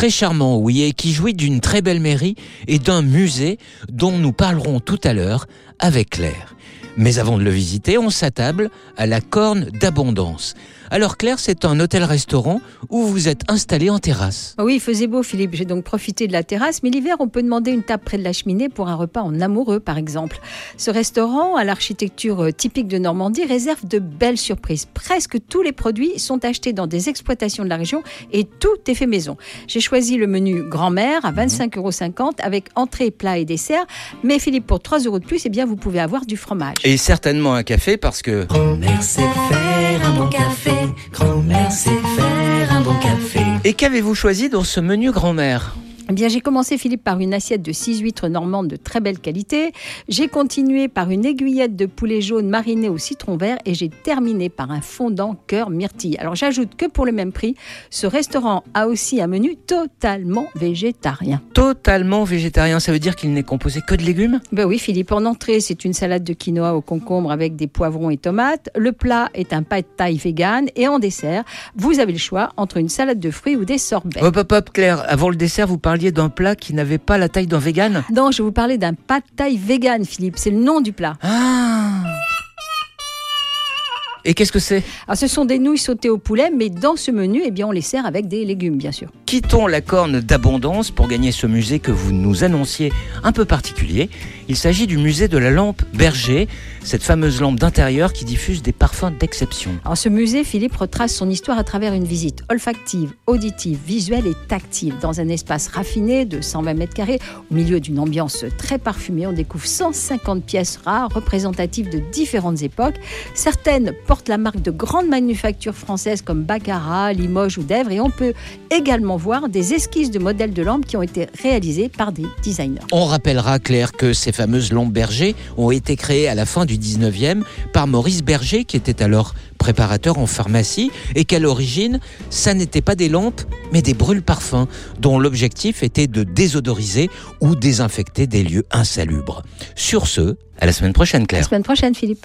Très charmant, oui, et qui jouit d'une très belle mairie et d'un musée dont nous parlerons tout à l'heure avec Claire. Mais avant de le visiter, on s'attable à la Corne d'Abondance. Alors Claire, c'est un hôtel-restaurant où vous êtes installé en terrasse. Ah oui, il faisait beau Philippe, j'ai donc profité de la terrasse, mais l'hiver on peut demander une table près de la cheminée pour un repas en amoureux par exemple. Ce restaurant, à l'architecture euh, typique de Normandie, réserve de belles surprises. Presque tous les produits sont achetés dans des exploitations de la région et tout est fait maison. J'ai choisi le menu grand-mère à 25,50 euros avec entrée, plat et dessert, mais Philippe, pour 3 euros de plus, eh bien, vous pouvez avoir du fromage. Et certainement un café parce que... Grand-mère sait faire un bon café. Grand-mère sait faire un bon café. Et qu'avez-vous choisi dans ce menu grand-mère? Eh bien, j'ai commencé, Philippe, par une assiette de 6 huîtres normandes de très belle qualité. J'ai continué par une aiguillette de poulet jaune mariné au citron vert et j'ai terminé par un fondant cœur myrtille. Alors, j'ajoute que pour le même prix, ce restaurant a aussi un menu totalement végétarien. Totalement végétarien, ça veut dire qu'il n'est composé que de légumes? Ben oui, Philippe. En entrée, c'est une salade de quinoa au concombre avec des poivrons et tomates. Le plat est un pâte taille vegan. Et en dessert, vous avez le choix entre une salade de fruits ou des sorbets. Hop, hop, hop, Claire, avant le dessert, vous parliez d'un plat qui n'avait pas la taille d'un vegan Non, je vous parler d'un pâte taille vegan, Philippe. C'est le nom du plat. Ah et qu'est-ce que c'est? Alors, ce sont des nouilles sautées au poulet, mais dans ce menu, eh bien, on les sert avec des légumes, bien sûr. Quittons la corne d'abondance pour gagner ce musée que vous nous annonciez un peu particulier. Il s'agit du musée de la lampe Berger, cette fameuse lampe d'intérieur qui diffuse des parfums d'exception. Alors, ce musée, Philippe, retrace son histoire à travers une visite olfactive, auditive, visuelle et tactile. Dans un espace raffiné de 120 mètres carrés, au milieu d'une ambiance très parfumée, on découvre 150 pièces rares représentatives de différentes époques. Certaines porte la marque de grandes manufactures françaises comme Baccarat, Limoges ou Dèvres et on peut également voir des esquisses de modèles de lampes qui ont été réalisées par des designers. On rappellera, Claire, que ces fameuses lampes Berger ont été créées à la fin du 19e par Maurice Berger, qui était alors préparateur en pharmacie, et qu'à l'origine, ça n'était pas des lampes, mais des brûles-parfums, dont l'objectif était de désodoriser ou désinfecter des lieux insalubres. Sur ce, à la semaine prochaine, Claire. À la semaine prochaine, Philippe.